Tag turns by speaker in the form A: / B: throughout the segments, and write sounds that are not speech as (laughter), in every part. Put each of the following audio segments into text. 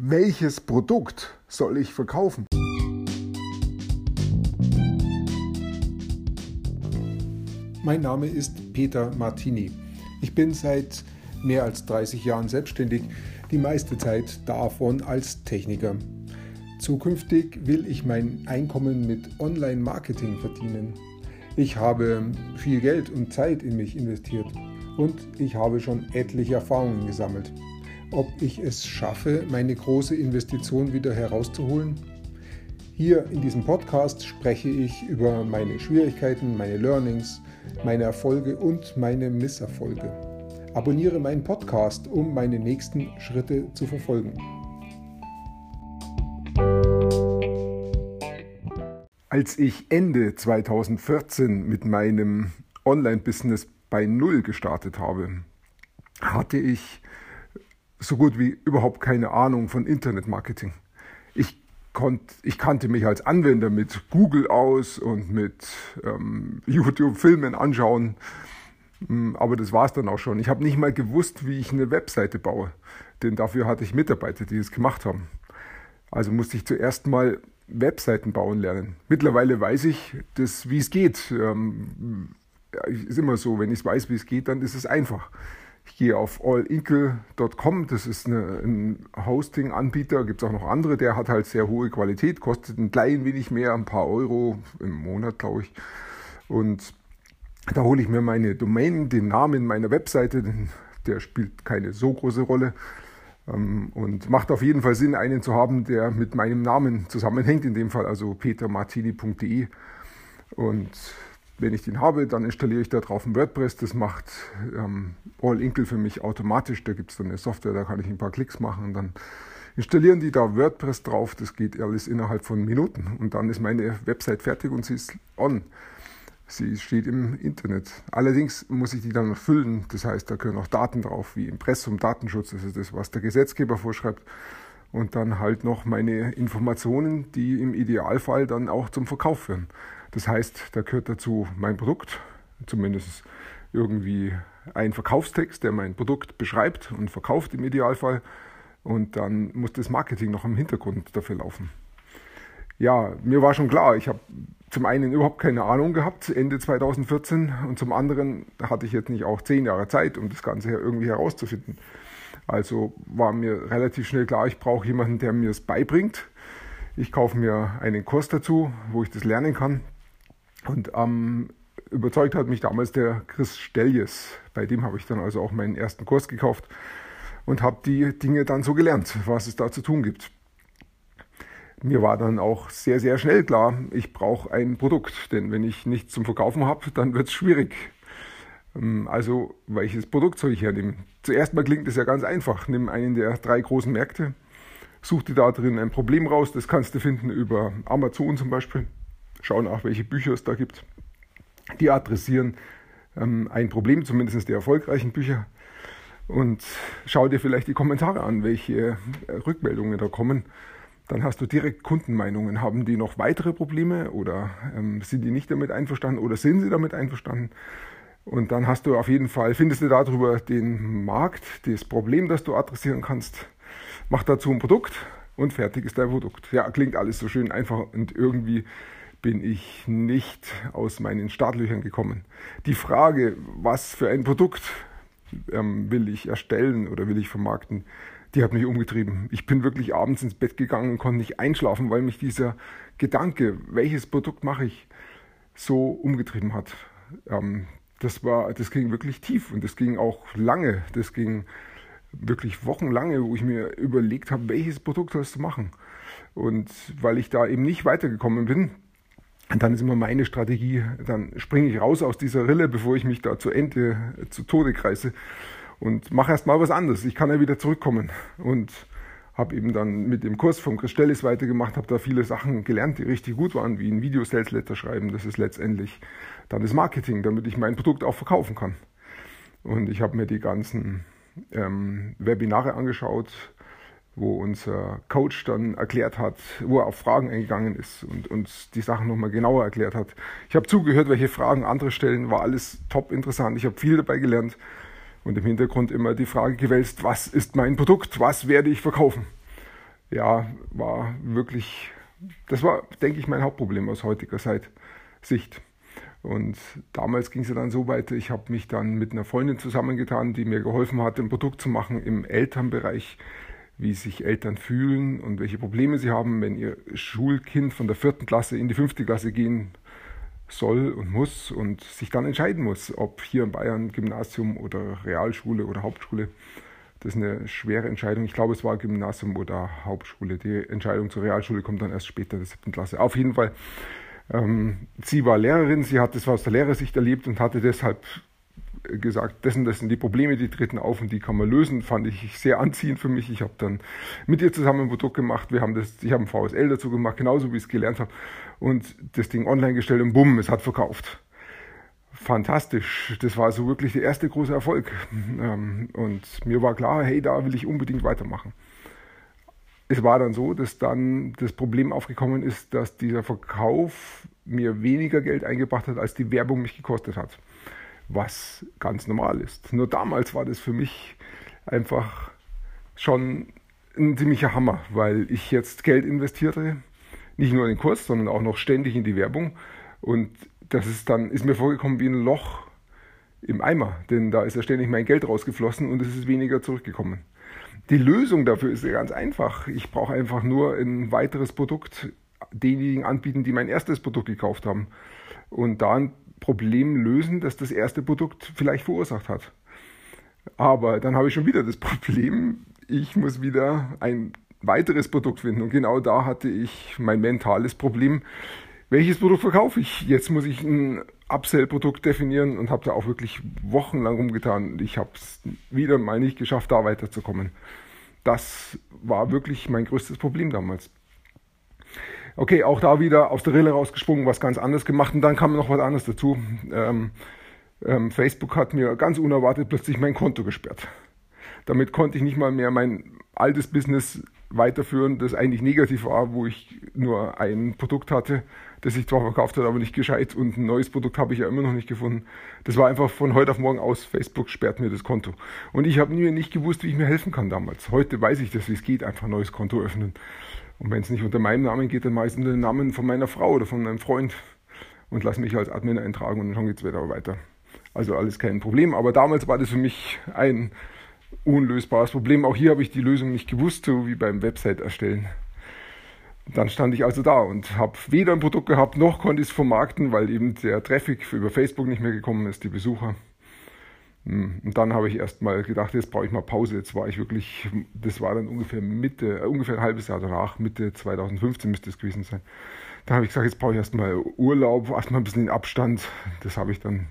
A: Welches Produkt soll ich verkaufen? Mein Name ist Peter Martini. Ich bin seit mehr als 30 Jahren selbstständig, die meiste Zeit davon als Techniker. Zukünftig will ich mein Einkommen mit Online-Marketing verdienen. Ich habe viel Geld und Zeit in mich investiert und ich habe schon etliche Erfahrungen gesammelt ob ich es schaffe, meine große Investition wieder herauszuholen? Hier in diesem Podcast spreche ich über meine Schwierigkeiten, meine Learnings, meine Erfolge und meine Misserfolge. Abonniere meinen Podcast, um meine nächsten Schritte zu verfolgen. Als ich Ende 2014 mit meinem Online-Business bei Null gestartet habe, hatte ich so gut wie überhaupt keine Ahnung von Internetmarketing. Ich, konnt, ich kannte mich als Anwender mit Google aus und mit ähm, YouTube-Filmen anschauen, hm, aber das war es dann auch schon. Ich habe nicht mal gewusst, wie ich eine Webseite baue, denn dafür hatte ich Mitarbeiter, die es gemacht haben. Also musste ich zuerst mal Webseiten bauen lernen. Mittlerweile weiß ich, wie es geht. Ähm, ist immer so, wenn ich weiß, wie es geht, dann ist es einfach. Gehe auf allinkle.com, das ist eine, ein Hosting-Anbieter, gibt es auch noch andere, der hat halt sehr hohe Qualität, kostet ein klein wenig mehr, ein paar Euro im Monat, glaube ich. Und da hole ich mir meine Domain, den Namen meiner Webseite, der spielt keine so große Rolle. Ähm, und macht auf jeden Fall Sinn, einen zu haben, der mit meinem Namen zusammenhängt, in dem Fall also petermartini.de. Und wenn ich den habe, dann installiere ich da drauf ein WordPress. Das macht ähm, All Inkle für mich automatisch. Da gibt es dann eine Software, da kann ich ein paar Klicks machen dann installieren die da WordPress drauf. Das geht alles innerhalb von Minuten. Und dann ist meine Website fertig und sie ist on. Sie steht im Internet. Allerdings muss ich die dann füllen. Das heißt, da können auch Daten drauf, wie Impressum, Datenschutz. Das ist das, was der Gesetzgeber vorschreibt. Und dann halt noch meine Informationen, die im Idealfall dann auch zum Verkauf führen. Das heißt, da gehört dazu mein Produkt, zumindest irgendwie ein Verkaufstext, der mein Produkt beschreibt und verkauft im Idealfall. Und dann muss das Marketing noch im Hintergrund dafür laufen. Ja, mir war schon klar, ich habe zum einen überhaupt keine Ahnung gehabt, Ende 2014, und zum anderen hatte ich jetzt nicht auch zehn Jahre Zeit, um das Ganze irgendwie herauszufinden. Also war mir relativ schnell klar, ich brauche jemanden, der mir es beibringt. Ich kaufe mir einen Kurs dazu, wo ich das lernen kann. Und ähm, überzeugt hat mich damals der Chris Stelljes. Bei dem habe ich dann also auch meinen ersten Kurs gekauft und habe die Dinge dann so gelernt, was es da zu tun gibt. Mir war dann auch sehr, sehr schnell klar, ich brauche ein Produkt, denn wenn ich nichts zum Verkaufen habe, dann wird es schwierig. Ähm, also, welches Produkt soll ich hernehmen? Zuerst mal klingt es ja ganz einfach. Nimm einen der drei großen Märkte, such dir da drin ein Problem raus. Das kannst du finden über Amazon zum Beispiel schauen auch, welche Bücher es da gibt. Die adressieren ähm, ein Problem, zumindest die erfolgreichen Bücher. Und schau dir vielleicht die Kommentare an, welche äh, Rückmeldungen da kommen. Dann hast du direkt Kundenmeinungen. Haben die noch weitere Probleme oder ähm, sind die nicht damit einverstanden oder sind sie damit einverstanden? Und dann hast du auf jeden Fall, findest du darüber den Markt, das Problem, das du adressieren kannst. Mach dazu ein Produkt und fertig ist dein Produkt. Ja, klingt alles so schön einfach und irgendwie bin ich nicht aus meinen Startlöchern gekommen. Die Frage, was für ein Produkt ähm, will ich erstellen oder will ich vermarkten, die hat mich umgetrieben. Ich bin wirklich abends ins Bett gegangen und konnte nicht einschlafen, weil mich dieser Gedanke, welches Produkt mache ich, so umgetrieben hat. Ähm, das war, das ging wirklich tief und das ging auch lange. Das ging wirklich wochenlange, wo ich mir überlegt habe, welches Produkt sollst du machen. Und weil ich da eben nicht weitergekommen bin, und dann ist immer meine Strategie, dann springe ich raus aus dieser Rille, bevor ich mich da zu Ende, zu Tode kreise und mache erst mal was anderes. Ich kann ja wieder zurückkommen und habe eben dann mit dem Kurs vom Chris Stellis weitergemacht, habe da viele Sachen gelernt, die richtig gut waren, wie ein Video-Sales-Letter schreiben. Das ist letztendlich dann das Marketing, damit ich mein Produkt auch verkaufen kann. Und ich habe mir die ganzen ähm, Webinare angeschaut, wo unser Coach dann erklärt hat, wo er auf Fragen eingegangen ist und uns die Sachen nochmal genauer erklärt hat. Ich habe zugehört, welche Fragen andere stellen, war alles top interessant. Ich habe viel dabei gelernt und im Hintergrund immer die Frage gewälzt, was ist mein Produkt, was werde ich verkaufen? ja, war wirklich, das war, denke ich, mein Hauptproblem aus heutiger Sicht. Und damals ging es ja dann so weit, ich habe mich dann mit einer Freundin zusammengetan, die mir geholfen hat, ein Produkt zu machen im Elternbereich, wie sich Eltern fühlen und welche Probleme sie haben, wenn ihr Schulkind von der vierten Klasse in die fünfte Klasse gehen soll und muss und sich dann entscheiden muss, ob hier in Bayern Gymnasium oder Realschule oder Hauptschule. Das ist eine schwere Entscheidung. Ich glaube, es war Gymnasium oder Hauptschule. Die Entscheidung zur Realschule kommt dann erst später in der siebten Klasse. Auf jeden Fall, ähm, sie war Lehrerin, sie hat das aus der Lehrersicht erlebt und hatte deshalb gesagt, das, das sind die Probleme, die treten auf und die kann man lösen. Fand ich sehr anziehend für mich. Ich habe dann mit ihr zusammen ein Produkt gemacht. Wir haben das, ich habe ein VSL dazu gemacht, genauso wie ich es gelernt habe. Und das Ding online gestellt und bumm, es hat verkauft. Fantastisch. Das war so wirklich der erste große Erfolg. Ähm, und mir war klar, hey, da will ich unbedingt weitermachen. Es war dann so, dass dann das Problem aufgekommen ist, dass dieser Verkauf mir weniger Geld eingebracht hat, als die Werbung mich gekostet hat was ganz normal ist. Nur damals war das für mich einfach schon ein ziemlicher Hammer, weil ich jetzt Geld investierte, nicht nur in den Kurs, sondern auch noch ständig in die Werbung. Und das ist dann, ist mir vorgekommen wie ein Loch im Eimer, denn da ist ja ständig mein Geld rausgeflossen und es ist weniger zurückgekommen. Die Lösung dafür ist ja ganz einfach. Ich brauche einfach nur ein weiteres Produkt denjenigen anbieten, die mein erstes Produkt gekauft haben. Und da ein Problem lösen, das das erste Produkt vielleicht verursacht hat. Aber dann habe ich schon wieder das (laughs) Problem, ich muss wieder ein weiteres Produkt finden. Und genau da hatte ich mein mentales Problem. Welches Produkt verkaufe ich? Jetzt muss ich ein Upsell-Produkt definieren und habe da auch wirklich wochenlang rumgetan. Ich habe es wieder mal nicht geschafft, da weiterzukommen. Das war wirklich mein größtes Problem damals. Okay, auch da wieder aus der Rille rausgesprungen, was ganz anderes gemacht und dann kam noch was anderes dazu. Ähm, ähm, Facebook hat mir ganz unerwartet plötzlich mein Konto gesperrt. Damit konnte ich nicht mal mehr mein altes Business weiterführen, das eigentlich negativ war, wo ich nur ein Produkt hatte, das ich zwar verkauft habe, aber nicht gescheit und ein neues Produkt habe ich ja immer noch nicht gefunden. Das war einfach von heute auf morgen aus, Facebook sperrt mir das Konto. Und ich habe mir nicht gewusst, wie ich mir helfen kann damals. Heute weiß ich das, wie es geht, einfach ein neues Konto öffnen. Und wenn es nicht unter meinem Namen geht, dann meistens unter den Namen von meiner Frau oder von meinem Freund und lasse mich als Admin eintragen und dann geht es wieder weiter. Also alles kein Problem. Aber damals war das für mich ein unlösbares Problem. Auch hier habe ich die Lösung nicht gewusst, so wie beim Website erstellen. Dann stand ich also da und habe weder ein Produkt gehabt, noch konnte ich es vermarkten, weil eben der Traffic über Facebook nicht mehr gekommen ist, die Besucher. Hm, und dann habe ich erst mal gedacht, jetzt brauche ich mal Pause. Jetzt war ich wirklich, das war dann ungefähr Mitte, äh, ungefähr ein halbes Jahr danach, Mitte 2015 müsste es gewesen sein. Dann habe ich gesagt, jetzt brauche ich erst mal Urlaub, erst mal ein bisschen Abstand. Das habe ich dann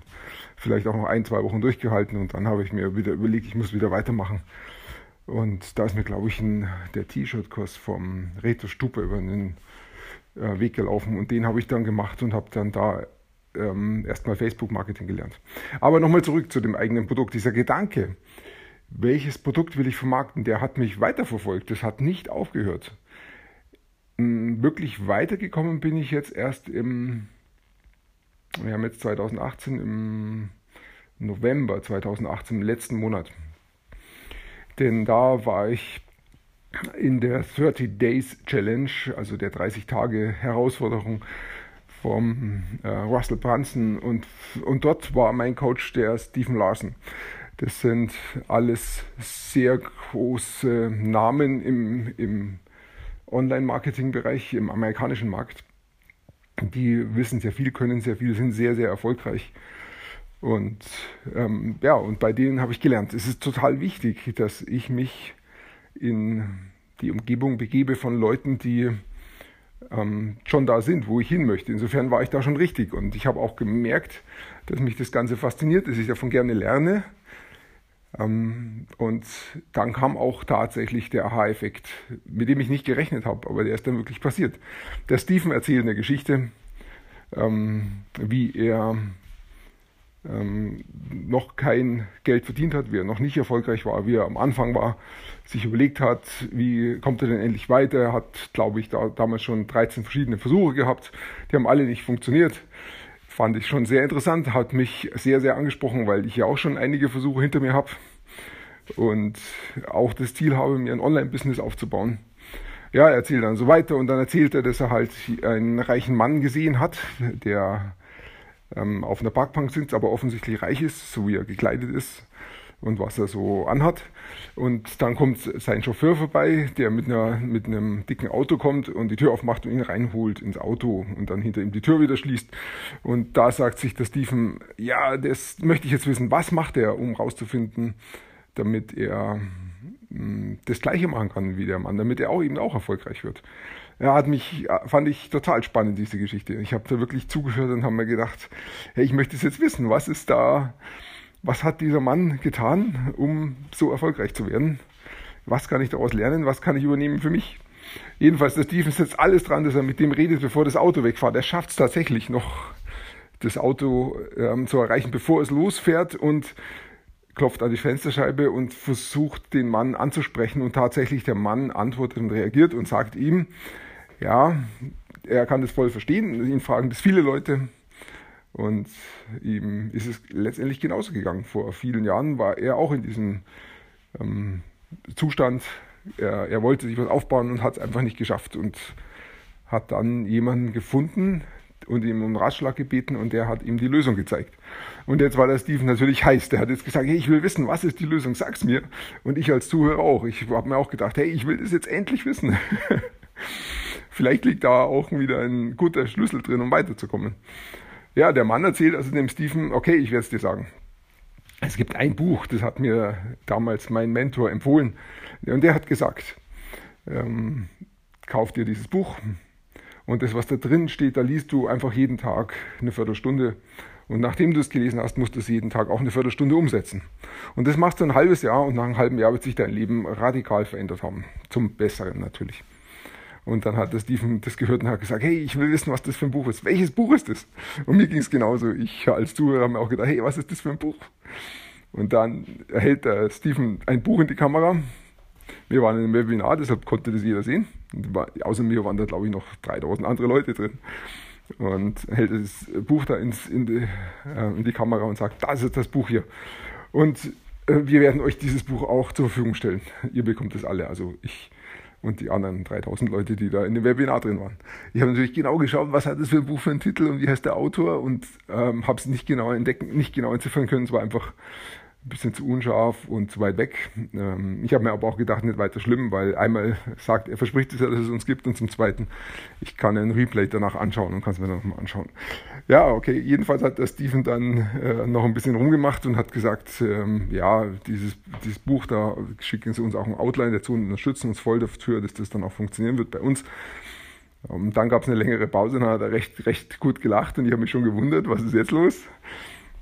A: vielleicht auch noch ein, zwei Wochen durchgehalten und dann habe ich mir wieder überlegt, ich muss wieder weitermachen. Und da ist mir, glaube ich, ein, der T-Shirt-Kurs vom Reto Stupe über den äh, Weg gelaufen und den habe ich dann gemacht und habe dann da ähm, erstmal Facebook-Marketing gelernt. Aber nochmal zurück zu dem eigenen Produkt. Dieser Gedanke, welches Produkt will ich vermarkten, der hat mich weiterverfolgt. Das hat nicht aufgehört. Ähm, wirklich weitergekommen bin ich jetzt erst im, wir haben jetzt 2018, im November 2018, im letzten Monat. Denn da war ich in der 30 Days Challenge, also der 30 Tage Herausforderung vom äh, Russell Brunson und, und dort war mein Coach der Stephen Larson. Das sind alles sehr große Namen im, im Online-Marketing-Bereich, im amerikanischen Markt. Die wissen sehr viel, können sehr viel, sind sehr, sehr erfolgreich. Und ähm, ja, und bei denen habe ich gelernt, es ist total wichtig, dass ich mich in die Umgebung begebe von Leuten, die ähm, schon da sind, wo ich hin möchte. Insofern war ich da schon richtig und ich habe auch gemerkt, dass mich das Ganze fasziniert, dass ich davon gerne lerne. Ähm, und dann kam auch tatsächlich der Aha-Effekt, mit dem ich nicht gerechnet habe, aber der ist dann wirklich passiert. Der Stephen erzählt eine Geschichte, ähm, wie er ähm, noch kein Geld verdient hat, wie er noch nicht erfolgreich war, wie er am Anfang war, sich überlegt hat, wie kommt er denn endlich weiter. Er hat, glaube ich, da, damals schon 13 verschiedene Versuche gehabt, die haben alle nicht funktioniert. Fand ich schon sehr interessant, hat mich sehr, sehr angesprochen, weil ich ja auch schon einige Versuche hinter mir habe und auch das Ziel habe, mir ein Online-Business aufzubauen. ja, er erzählt dann so weiter und dann erzählt er, dass er halt einen reichen Mann gesehen hat, der ähm, auf einer Parkbank sitzt, aber offensichtlich reich ist, so wie er gekleidet ist und was er so anhat. Und dann kommt sein Chauffeur vorbei, der mit, einer, mit einem dicken Auto kommt und die Tür aufmacht und ihn reinholt ins Auto und dann hinter ihm die Tür wieder schließt. Und da sagt sich der Stephen, ja, das möchte ich jetzt wissen, was macht er, um rauszufinden, damit er hm, das Gleiche machen kann wie der Mann, damit er auch eben auch erfolgreich wird. Er hat mich, fand ich total spannend, diese Geschichte. Ich habe da wirklich zugehört und habe mir gedacht, hey, ich möchte es jetzt wissen, was ist da, was hat dieser Mann getan, um so erfolgreich zu werden? Was kann ich daraus lernen? Was kann ich übernehmen für mich? Jedenfalls, der Steven setzt alles dran, dass er mit dem redet, bevor das Auto wegfährt. Er schafft es tatsächlich noch, das Auto ähm, zu erreichen, bevor es losfährt und klopft an die Fensterscheibe und versucht, den Mann anzusprechen. Und tatsächlich der Mann antwortet und reagiert und sagt ihm, ja, er kann das voll verstehen. Ihn fragen das viele Leute. Und ihm ist es letztendlich genauso gegangen. Vor vielen Jahren war er auch in diesem ähm, Zustand. Er, er wollte sich was aufbauen und hat es einfach nicht geschafft und hat dann jemanden gefunden und ihm um Ratschlag gebeten und der hat ihm die Lösung gezeigt. Und jetzt war der Steven natürlich heiß. Der hat jetzt gesagt, hey, ich will wissen, was ist die Lösung, sag's mir. Und ich als Zuhörer auch. Ich habe mir auch gedacht, hey, ich will das jetzt endlich wissen. (laughs) Vielleicht liegt da auch wieder ein guter Schlüssel drin, um weiterzukommen. Ja, der Mann erzählt also dem Stephen, okay, ich werde es dir sagen. Es gibt ein Buch, das hat mir damals mein Mentor empfohlen. Und der hat gesagt, ähm, kauf dir dieses Buch. Und das, was da drin steht, da liest du einfach jeden Tag eine Viertelstunde. Und nachdem du es gelesen hast, musst du es jeden Tag auch eine Viertelstunde umsetzen. Und das machst du ein halbes Jahr und nach einem halben Jahr wird sich dein Leben radikal verändert haben. Zum Besseren natürlich. Und dann hat der Steven das gehört und hat gesagt, hey, ich will wissen, was das für ein Buch ist. Welches Buch ist das? Und mir ging es genauso. Ich als Zuhörer habe mir auch gedacht, hey, was ist das für ein Buch? Und dann hält der Steven ein Buch in die Kamera. Wir waren in einem Webinar, deshalb konnte das jeder sehen. War, außer mir waren da, glaube ich, noch 3000 andere Leute drin. Und hält das Buch da ins, in, die, äh, in die Kamera und sagt, das ist das Buch hier. Und äh, wir werden euch dieses Buch auch zur Verfügung stellen. Ihr bekommt es alle. Also ich und die anderen 3000 Leute, die da in dem Webinar drin waren. Ich habe natürlich genau geschaut, was hat das für ein Buch für einen Titel und wie heißt der Autor und ähm, habe es nicht genau entdecken, nicht genau entziffern können. Es war einfach ein bisschen zu unscharf und zu weit weg. Ähm, ich habe mir aber auch gedacht, nicht weiter schlimm, weil einmal sagt, er verspricht es ja, dass es uns gibt und zum Zweiten, ich kann ein Replay danach anschauen und kann es mir dann nochmal anschauen. Ja, okay, jedenfalls hat der Steven dann äh, noch ein bisschen rumgemacht und hat gesagt, ähm, ja, dieses, dieses Buch, da schicken sie uns auch ein Outline dazu und unterstützen uns voll dafür, dass das dann auch funktionieren wird bei uns. Und ähm, dann gab es eine längere Pause und dann hat er recht, recht gut gelacht und ich habe mich schon gewundert, was ist jetzt los?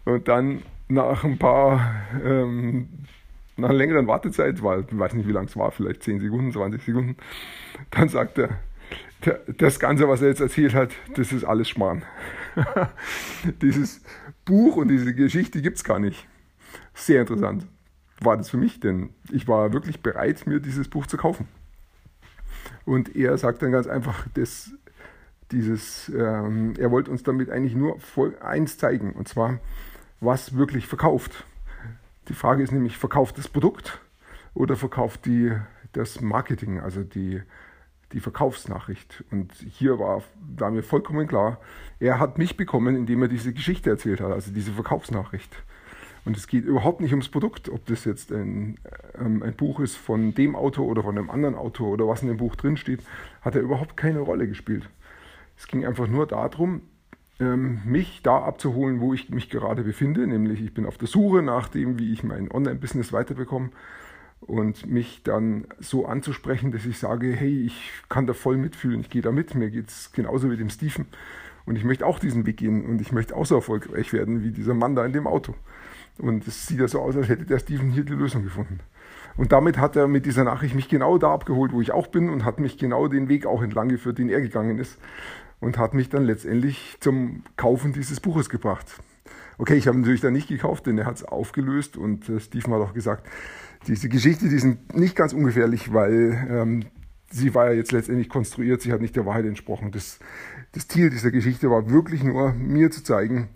A: Und dann nach ein paar, ähm, nach einer längeren Wartezeit, weil ich weiß nicht, wie lang es war, vielleicht 10 Sekunden, 20 Sekunden, dann sagt er, das Ganze, was er jetzt erzählt hat, das ist alles Schmarrn. (laughs) Dieses Buch und diese Geschichte gibt es gar nicht. Sehr interessant war das für mich, denn ich war wirklich bereit, mir dieses Buch zu kaufen. Und er sagt dann ganz einfach, dass dieses, ähm, er wollte uns damit eigentlich nur eins zeigen, und zwar, was wirklich verkauft. Die Frage ist nämlich, verkauft das Produkt oder verkauft die, das Marketing, also die, die Verkaufsnachricht. Und hier war, war mir vollkommen klar, er hat mich bekommen, indem er diese Geschichte erzählt hat, also diese Verkaufsnachricht. Und es geht überhaupt nicht ums Produkt, ob das jetzt ein, ähm, ein Buch ist von dem Autor oder von einem anderen Autor oder was in dem Buch drin steht, hat er überhaupt keine Rolle gespielt. Es ging einfach nur darum, mich da abzuholen, wo ich mich gerade befinde, nämlich ich bin auf der Suche nach dem, wie ich mein Online-Business weiterbekomme. Und mich dann so anzusprechen, dass ich sage, hey, ich kann da voll mitfühlen, ich gehe da mit, mir geht es genauso wie dem Steven und ich möchte auch diesen Weg gehen. Und ich möchte auch so erfolgreich werden wie dieser Mann da in dem Auto. Und es sieht ja so aus, als hätte der Steven hier die Lösung gefunden. Und damit hat er mit dieser Nachricht mich genau da abgeholt, wo ich auch bin. Und hat mich genau den Weg auch entlang geführt, den er gegangen ist und hat mich dann letztendlich zum Kaufen dieses Buches gebracht. Okay, ich habe natürlich dann nicht gekauft, denn er hat es aufgelöst und äh, Steve hat auch gesagt, diese Geschichte, die sind nicht ganz ungefährlich, weil ähm, sie war ja jetzt letztendlich konstruiert, sie hat nicht der Wahrheit entsprochen. Das, das Ziel dieser Geschichte war wirklich nur, mir zu zeigen,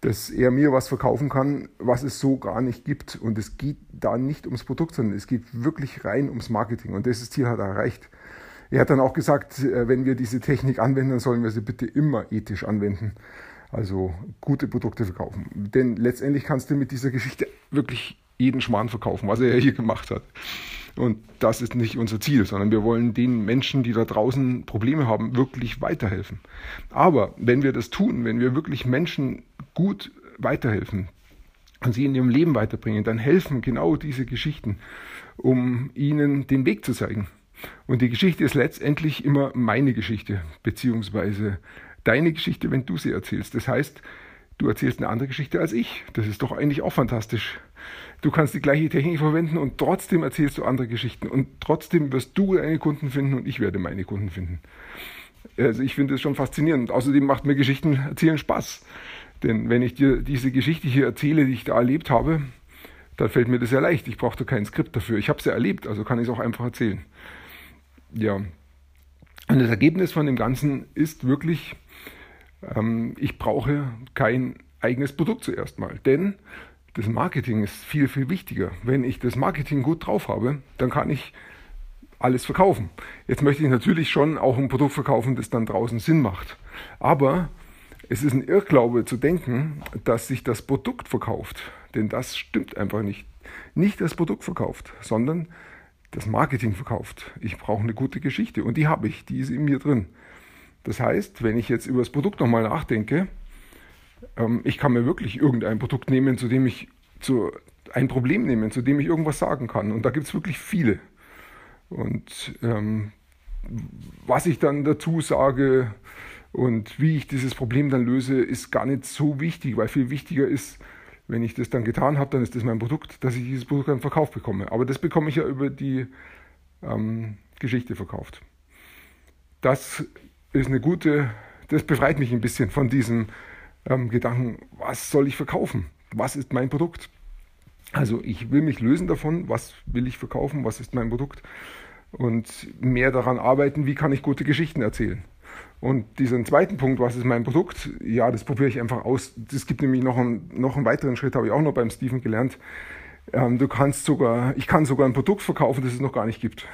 A: dass er mir was verkaufen kann, was es so gar nicht gibt. Und es geht da nicht ums Produkt, sondern es geht wirklich rein ums Marketing. Und dieses Ziel hat er erreicht. Er hat dann auch gesagt, äh, wenn wir diese Technik anwenden, sollen wir sie bitte immer ethisch anwenden. Also gute Produkte verkaufen. Denn letztendlich kannst du mit dieser Geschichte wirklich jeden Schmarrn verkaufen, was er hier gemacht hat. Und das ist nicht unser Ziel, sondern wir wollen den Menschen, die da draußen Probleme haben, wirklich weiterhelfen. Aber wenn wir das tun, wenn wir wirklich Menschen gut weiterhelfen und sie in ihrem Leben weiterbringen, dann helfen genau diese Geschichten, um ihnen den Weg zu zeigen. Und die Geschichte ist letztendlich immer meine Geschichte, beziehungsweise deine Geschichte, wenn du sie erzählst. Das heißt, du erzählst eine andere Geschichte als ich. Das ist doch eigentlich auch fantastisch. Du kannst die gleiche Technik verwenden und trotzdem erzählst du andere Geschichten und trotzdem wirst du deine Kunden finden und ich werde meine Kunden finden. Also ich finde es schon faszinierend. Außerdem macht mir Geschichten erzählen Spaß. Denn wenn ich dir diese Geschichte hier erzähle, die ich da erlebt habe, dann fällt mir das ja leicht. Ich brauchte kein Skript dafür. Ich habe es ja erlebt, also kann ich es auch einfach erzählen. Ja. Und das Ergebnis von dem Ganzen ist wirklich, ähm, ich brauche kein eigenes Produkt zuerst mal. Denn das Marketing ist viel, viel wichtiger. Wenn ich das Marketing gut drauf habe, dann kann ich alles verkaufen. Jetzt möchte ich natürlich schon auch ein Produkt verkaufen, das dann draußen Sinn macht. Aber es ist ein Irrglaube zu denken, dass sich das Produkt verkauft. Denn das stimmt einfach nicht. Nicht das Produkt verkauft, sondern das Marketing verkauft. Ich brauche eine gute Geschichte und die habe ich, die ist in mir drin. Das heißt, wenn ich jetzt über das Produkt nochmal nachdenke, ähm, ich kann mir wirklich irgendein Produkt nehmen, zu dem ich zu, ein Problem nehmen, zu dem ich irgendwas sagen kann. Und da gibt es wirklich viele. Und ähm, was ich dann dazu sage und wie ich dieses Problem dann löse, ist gar nicht so wichtig, weil viel wichtiger ist, wenn ich das dann getan habe, dann ist das mein Produkt, dass ich dieses Produkt dann verkauft bekomme. Aber das bekomme ich ja über die ähm, Geschichte verkauft. Das ist eine gute, das befreit mich ein bisschen von diesem ähm, Gedanken, was soll ich verkaufen? Was ist mein Produkt? Also ich will mich lösen davon, was will ich verkaufen, was ist mein Produkt und mehr daran arbeiten, wie kann ich gute Geschichten erzählen. Und diesen zweiten Punkt, was ist mein Produkt? Ja, das probiere ich einfach aus. Es gibt nämlich noch einen, noch einen weiteren Schritt, habe ich auch noch beim Steven gelernt. Ähm, du kannst sogar, ich kann sogar ein Produkt verkaufen, das es noch gar nicht gibt.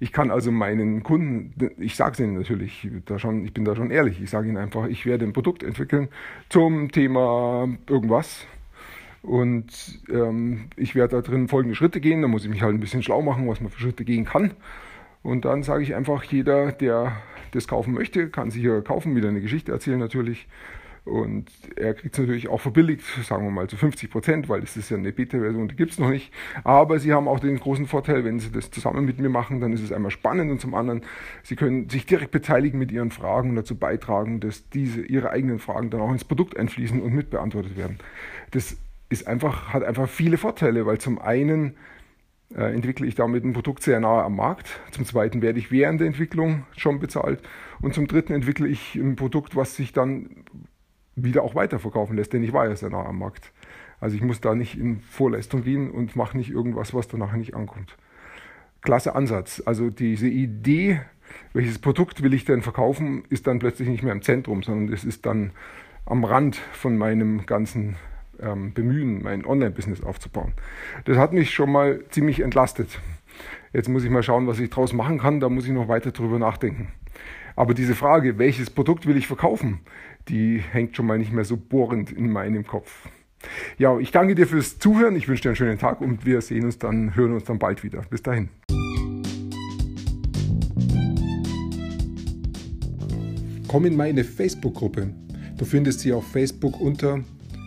A: Ich kann also meinen Kunden, ich sage es ihnen natürlich, da schon, ich bin da schon ehrlich, ich sage ihnen einfach, ich werde ein Produkt entwickeln zum Thema irgendwas. Und ähm, ich werde da drin folgende Schritte gehen, da muss ich mich halt ein bisschen schlau machen, was man für Schritte gehen kann. Und dann sage ich einfach, jeder, der das kaufen möchte, kann sich hier kaufen, wieder eine Geschichte erzählen natürlich. Und er kriegt es natürlich auch verbilligt, sagen wir mal zu 50 Prozent, weil das ist ja eine Beta-Version, die gibt es noch nicht. Aber sie haben auch den großen Vorteil, wenn sie das zusammen mit mir machen, dann ist es einmal spannend und zum anderen, sie können sich direkt beteiligen mit ihren Fragen und dazu beitragen, dass diese ihre eigenen Fragen dann auch ins Produkt einfließen und mitbeantwortet werden. Das ist einfach, hat einfach viele Vorteile, weil zum einen entwickle ich damit ein Produkt sehr nahe am Markt. Zum zweiten werde ich während der Entwicklung schon bezahlt. Und zum dritten entwickle ich ein Produkt, was sich dann wieder auch weiterverkaufen lässt, denn ich war ja sehr nah am Markt. Also ich muss da nicht in Vorleistung gehen und mache nicht irgendwas, was danach nicht ankommt. Klasse Ansatz. Also diese Idee, welches Produkt will ich denn verkaufen, ist dann plötzlich nicht mehr im Zentrum, sondern es ist dann am Rand von meinem ganzen ähm, Bemühen, mein Online-Business aufzubauen. Das hat mich schon mal ziemlich entlastet. Jetzt muss ich mal schauen, was ich daraus machen kann. Da muss ich noch weiter drüber nachdenken. Aber diese Frage, welches Produkt will ich verkaufen, die hängt schon mal nicht mehr so bohrend in meinem Kopf. Ja, ich danke dir fürs Zuhören. Ich wünsche dir einen schönen Tag und wir sehen uns dann, hören uns dann bald wieder. Bis dahin. Komm in meine Facebook-Gruppe. Du findest sie auf Facebook unter